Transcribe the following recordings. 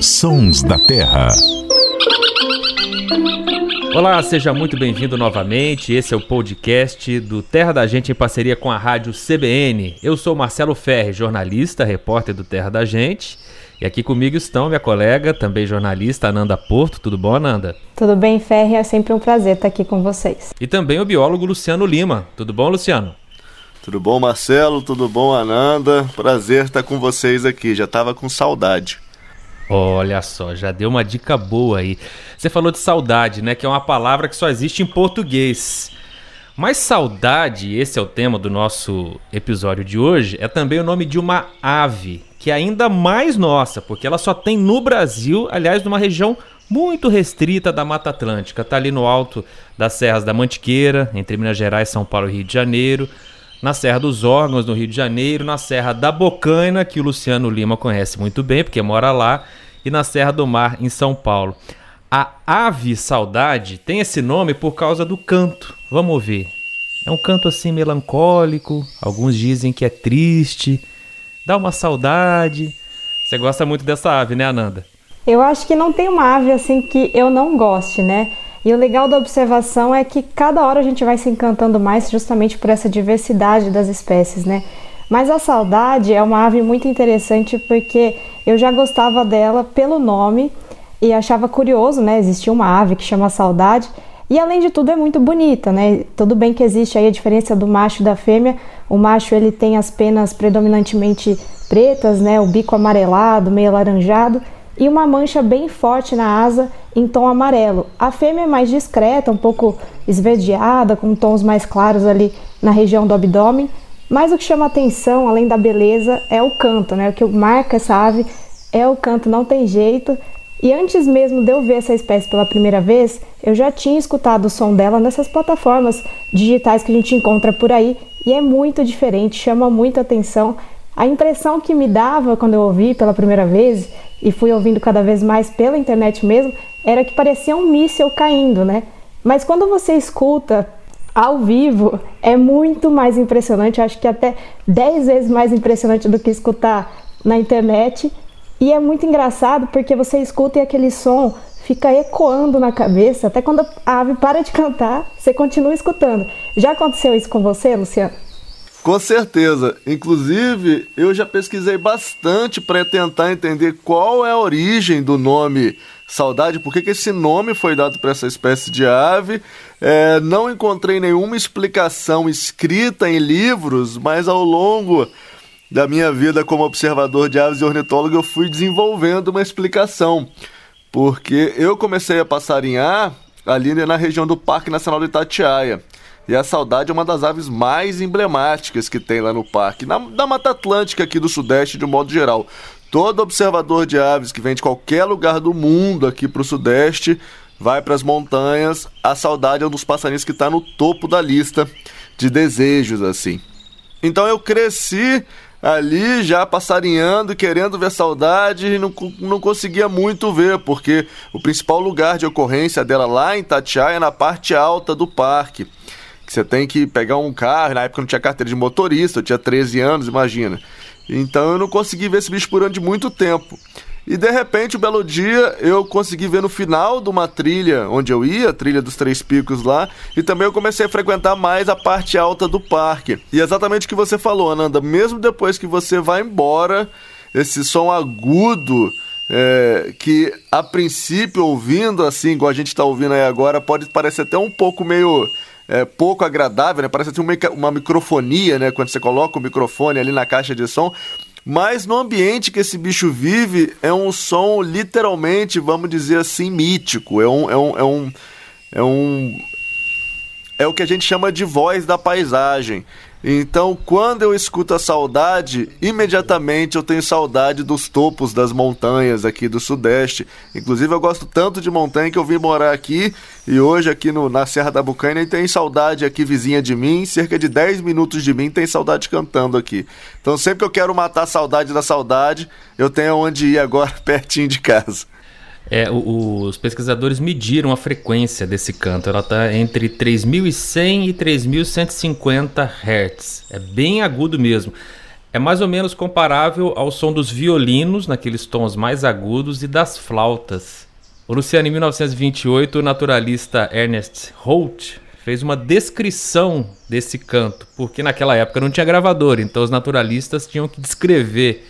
Sons da Terra. Olá, seja muito bem-vindo novamente. Esse é o podcast do Terra da Gente em parceria com a rádio CBN. Eu sou Marcelo Ferre, jornalista, repórter do Terra da Gente. E aqui comigo estão minha colega, também jornalista, Ananda Porto. Tudo bom, Ananda? Tudo bem, Ferre. É sempre um prazer estar aqui com vocês. E também o biólogo Luciano Lima. Tudo bom, Luciano? Tudo bom, Marcelo? Tudo bom, Ananda? Prazer estar com vocês aqui. Já estava com saudade. Olha só, já deu uma dica boa aí. Você falou de saudade, né? Que é uma palavra que só existe em português. Mas saudade, esse é o tema do nosso episódio de hoje, é também o nome de uma ave, que é ainda mais nossa, porque ela só tem no Brasil, aliás, numa região muito restrita da Mata Atlântica. Está ali no alto das Serras da Mantiqueira, entre Minas Gerais, São Paulo e Rio de Janeiro na Serra dos Órgãos, no Rio de Janeiro, na Serra da Bocaina, que o Luciano Lima conhece muito bem, porque mora lá, e na Serra do Mar, em São Paulo. A ave saudade tem esse nome por causa do canto. Vamos ouvir. É um canto assim melancólico, alguns dizem que é triste, dá uma saudade. Você gosta muito dessa ave, né, Ananda? Eu acho que não tem uma ave assim que eu não goste, né? E o legal da observação é que cada hora a gente vai se encantando mais justamente por essa diversidade das espécies, né? Mas a saudade é uma ave muito interessante porque eu já gostava dela pelo nome e achava curioso, né? Existia uma ave que chama saudade e além de tudo é muito bonita, né? Tudo bem que existe aí a diferença do macho e da fêmea. O macho ele tem as penas predominantemente pretas, né? O bico amarelado, meio alaranjado e uma mancha bem forte na asa em tom amarelo. A fêmea é mais discreta, um pouco esverdeada, com tons mais claros ali na região do abdômen. Mas o que chama atenção, além da beleza, é o canto, né? O que marca essa ave é o canto, não tem jeito. E antes mesmo de eu ver essa espécie pela primeira vez, eu já tinha escutado o som dela nessas plataformas digitais que a gente encontra por aí e é muito diferente, chama muita atenção. A impressão que me dava quando eu ouvi pela primeira vez e fui ouvindo cada vez mais pela internet mesmo, era que parecia um míssil caindo, né? Mas quando você escuta ao vivo, é muito mais impressionante, acho que até 10 vezes mais impressionante do que escutar na internet. E é muito engraçado porque você escuta e aquele som fica ecoando na cabeça, até quando a ave para de cantar, você continua escutando. Já aconteceu isso com você, Luciano? Com certeza. Inclusive, eu já pesquisei bastante para tentar entender qual é a origem do nome saudade, por que esse nome foi dado para essa espécie de ave. É, não encontrei nenhuma explicação escrita em livros, mas ao longo da minha vida como observador de aves e ornitólogo, eu fui desenvolvendo uma explicação. Porque eu comecei a passarinhar ali na região do Parque Nacional do Itatiaia. E a saudade é uma das aves mais emblemáticas que tem lá no parque, na, da Mata Atlântica aqui do Sudeste de um modo geral. Todo observador de aves que vem de qualquer lugar do mundo aqui para o Sudeste vai para as montanhas. A saudade é um dos passarinhos que está no topo da lista de desejos, assim. Então eu cresci ali já passarinhando, querendo ver saudade e não, não conseguia muito ver, porque o principal lugar de ocorrência dela lá em Tatiaia é na parte alta do parque que você tem que pegar um carro, na época não tinha carteira de motorista, eu tinha 13 anos, imagina. Então eu não consegui ver esse bicho por de muito tempo. E de repente, um belo dia, eu consegui ver no final de uma trilha onde eu ia, a trilha dos Três Picos lá, e também eu comecei a frequentar mais a parte alta do parque. E exatamente o que você falou, Ananda, mesmo depois que você vai embora, esse som agudo é, que a princípio ouvindo assim, igual a gente está ouvindo aí agora, pode parecer até um pouco meio é, pouco agradável, né? Parece ter uma, uma microfonia, né? Quando você coloca o microfone ali na caixa de som. Mas no ambiente que esse bicho vive, é um som literalmente, vamos dizer assim, mítico. É um. É um, é um, é um é o que a gente chama de voz da paisagem. Então, quando eu escuto a saudade, imediatamente eu tenho saudade dos topos das montanhas aqui do Sudeste. Inclusive, eu gosto tanto de montanha que eu vim morar aqui e hoje aqui no, na Serra da Bucaina tem saudade aqui vizinha de mim, cerca de 10 minutos de mim tem saudade cantando aqui. Então, sempre que eu quero matar a saudade da saudade, eu tenho onde ir agora pertinho de casa. É, o, os pesquisadores mediram a frequência desse canto. Ela está entre 3.100 e 3.150 Hz. É bem agudo mesmo. é mais ou menos comparável ao som dos violinos, naqueles tons mais agudos, e das flautas. O Luciano, em 1928, o naturalista Ernest Holt fez uma descrição desse canto, porque naquela época não tinha gravador, então os naturalistas tinham que descrever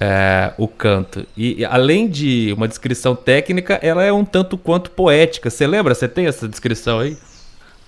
é, o canto. E além de uma descrição técnica, ela é um tanto quanto poética. Você lembra? Você tem essa descrição aí?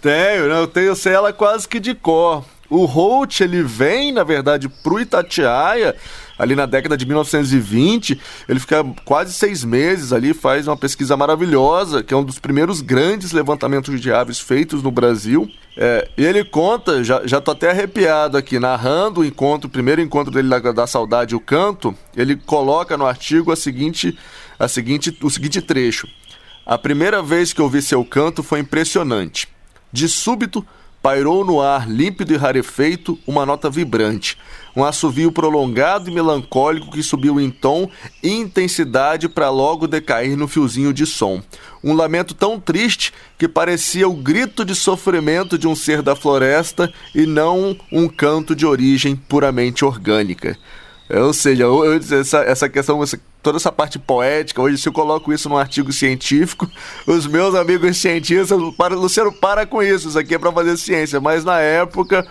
Tenho, né? eu tenho sei ela quase que de cor. O Holt, ele vem, na verdade, pro Itatiaia, ali na década de 1920. Ele fica quase seis meses ali, faz uma pesquisa maravilhosa, que é um dos primeiros grandes levantamentos de aves feitos no Brasil. É, e ele conta, já, já tô até arrepiado aqui, narrando o encontro, o primeiro encontro dele da, da saudade, o canto, ele coloca no artigo a seguinte, a seguinte, o seguinte trecho. A primeira vez que ouvi seu canto foi impressionante. De súbito, pairou no ar límpido e rarefeito uma nota vibrante, um assovio prolongado e melancólico que subiu em tom e intensidade para logo decair no fiozinho de som. Um lamento tão triste que parecia o grito de sofrimento de um ser da floresta e não um canto de origem puramente orgânica. Ou seja, essa, essa questão, toda essa parte poética, hoje se eu coloco isso num artigo científico, os meus amigos cientistas, para, Luciano, para com isso, isso aqui é para fazer ciência. Mas na época,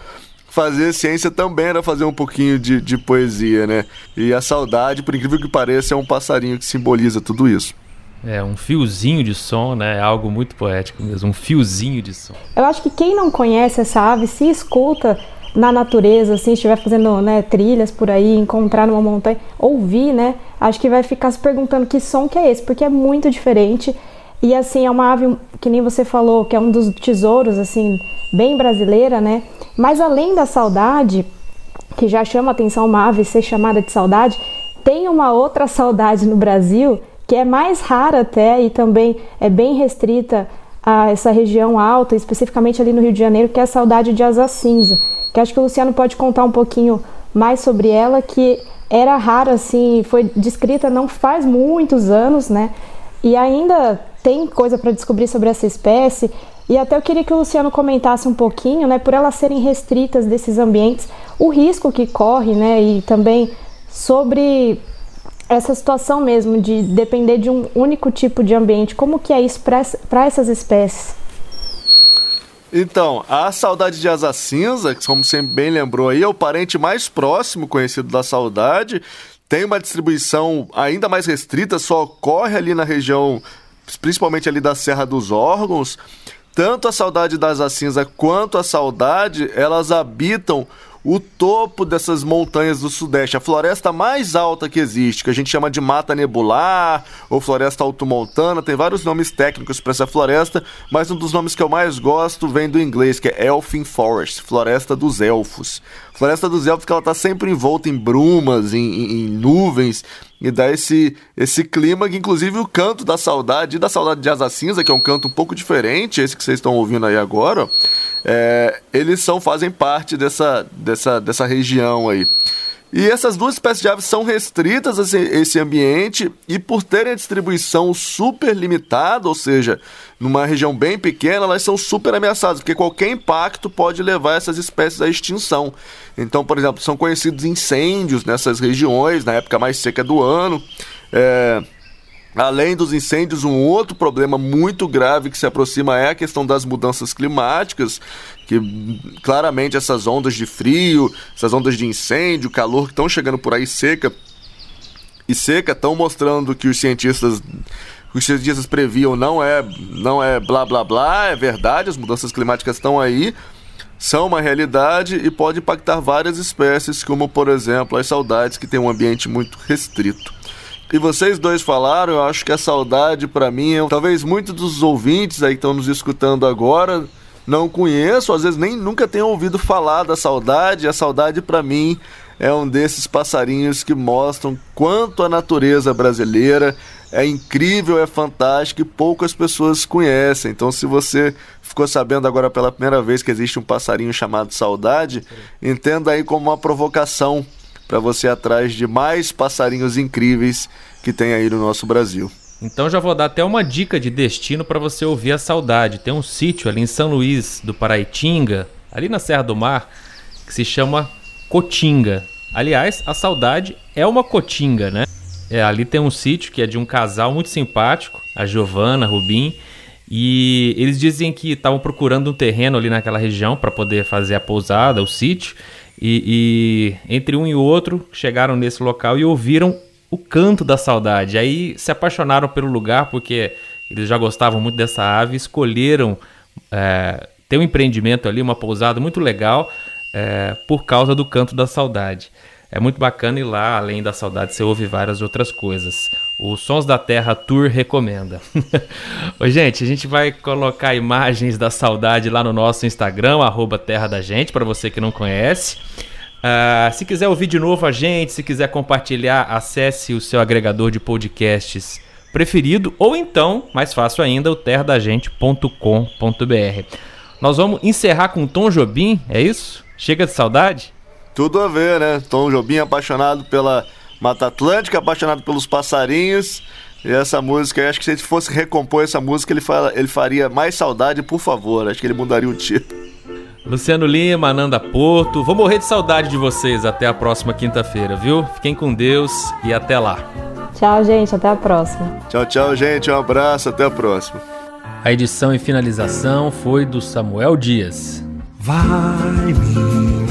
fazer ciência também era fazer um pouquinho de, de poesia, né? E a saudade, por incrível que pareça, é um passarinho que simboliza tudo isso. É, um fiozinho de som, né? É algo muito poético mesmo, um fiozinho de som. Eu acho que quem não conhece essa ave, se escuta na natureza, assim, estiver fazendo né, trilhas por aí, encontrar numa montanha, ouvir, né? Acho que vai ficar se perguntando que som que é esse, porque é muito diferente. E assim, é uma ave que nem você falou, que é um dos tesouros, assim, bem brasileira, né? Mas além da saudade, que já chama atenção uma ave ser chamada de saudade, tem uma outra saudade no Brasil que é mais rara até e também é bem restrita a essa região alta, especificamente ali no Rio de Janeiro, que é a saudade de asa cinza que acho que o Luciano pode contar um pouquinho mais sobre ela, que era rara, assim, foi descrita não faz muitos anos, né? E ainda tem coisa para descobrir sobre essa espécie. E até eu queria que o Luciano comentasse um pouquinho, né, por elas serem restritas desses ambientes, o risco que corre, né, e também sobre essa situação mesmo de depender de um único tipo de ambiente. Como que é isso para essas espécies? Então, a saudade de asa cinza, que como você bem lembrou aí, é o parente mais próximo conhecido da saudade. Tem uma distribuição ainda mais restrita, só ocorre ali na região, principalmente ali da Serra dos Órgãos. Tanto a saudade da asa cinza quanto a saudade, elas habitam o topo dessas montanhas do Sudeste, a floresta mais alta que existe, que a gente chama de mata nebular ou floresta altomontana, tem vários nomes técnicos para essa floresta, mas um dos nomes que eu mais gosto vem do inglês, que é Elfin Forest, floresta dos elfos. Floresta dos elfos que ela está sempre envolta em brumas, em, em, em nuvens, e dá esse, esse clima que, inclusive, o canto da saudade, da saudade de Asa Cinza, que é um canto um pouco diferente, esse que vocês estão ouvindo aí agora, é, eles são, fazem parte dessa, dessa, dessa região aí. E essas duas espécies de aves são restritas a esse ambiente e por terem a distribuição super limitada, ou seja, numa região bem pequena, elas são super ameaçadas, porque qualquer impacto pode levar essas espécies à extinção. Então, por exemplo, são conhecidos incêndios nessas regiões, na época mais seca do ano. É... Além dos incêndios, um outro problema muito grave que se aproxima é a questão das mudanças climáticas, que claramente essas ondas de frio, essas ondas de incêndio, calor que estão chegando por aí seca e seca estão mostrando que os cientistas os cientistas previam não é não é blá blá blá, é verdade, as mudanças climáticas estão aí, são uma realidade e pode impactar várias espécies, como por exemplo as saudades que têm um ambiente muito restrito. E vocês dois falaram, eu acho que a saudade para mim, é, talvez muitos dos ouvintes aí que estão nos escutando agora não conheço, às vezes nem nunca tenham ouvido falar da saudade. A saudade para mim é um desses passarinhos que mostram quanto a natureza brasileira é incrível, é fantástica e poucas pessoas conhecem. Então, se você ficou sabendo agora pela primeira vez que existe um passarinho chamado saudade, entenda aí como uma provocação para você ir atrás de mais passarinhos incríveis que tem aí no nosso Brasil. Então já vou dar até uma dica de destino para você ouvir a saudade. Tem um sítio ali em São Luís do Paraitinga, ali na Serra do Mar, que se chama Cotinga. Aliás, a saudade é uma cotinga, né? É, ali tem um sítio que é de um casal muito simpático, a Giovana, Rubim, e eles dizem que estavam procurando um terreno ali naquela região para poder fazer a pousada, o sítio, e, e entre um e outro chegaram nesse local e ouviram o canto da saudade. Aí se apaixonaram pelo lugar porque eles já gostavam muito dessa ave, escolheram é, ter um empreendimento ali, uma pousada muito legal é, por causa do canto da saudade. É muito bacana ir lá, além da saudade, você ouve várias outras coisas. O Sons da Terra Tour recomenda. Ô, gente, a gente vai colocar imagens da saudade lá no nosso Instagram, arroba Terra da Gente, para você que não conhece. Uh, se quiser ouvir de novo a gente, se quiser compartilhar, acesse o seu agregador de podcasts preferido ou então, mais fácil ainda, o terradagente.com.br. Nós vamos encerrar com Tom Jobim, é isso? Chega de saudade? Tudo a ver, né? Tom Jobim apaixonado pela Mata Atlântica, apaixonado pelos passarinhos. E essa música, acho que se ele fosse recompor essa música, ele, fala, ele faria mais saudade, por favor. Acho que ele mudaria o título. Luciano Lima, Ananda Porto. Vou morrer de saudade de vocês até a próxima quinta-feira, viu? Fiquem com Deus e até lá. Tchau, gente. Até a próxima. Tchau, tchau, gente. Um abraço. Até a próxima. A edição e finalização foi do Samuel Dias. Vai, minha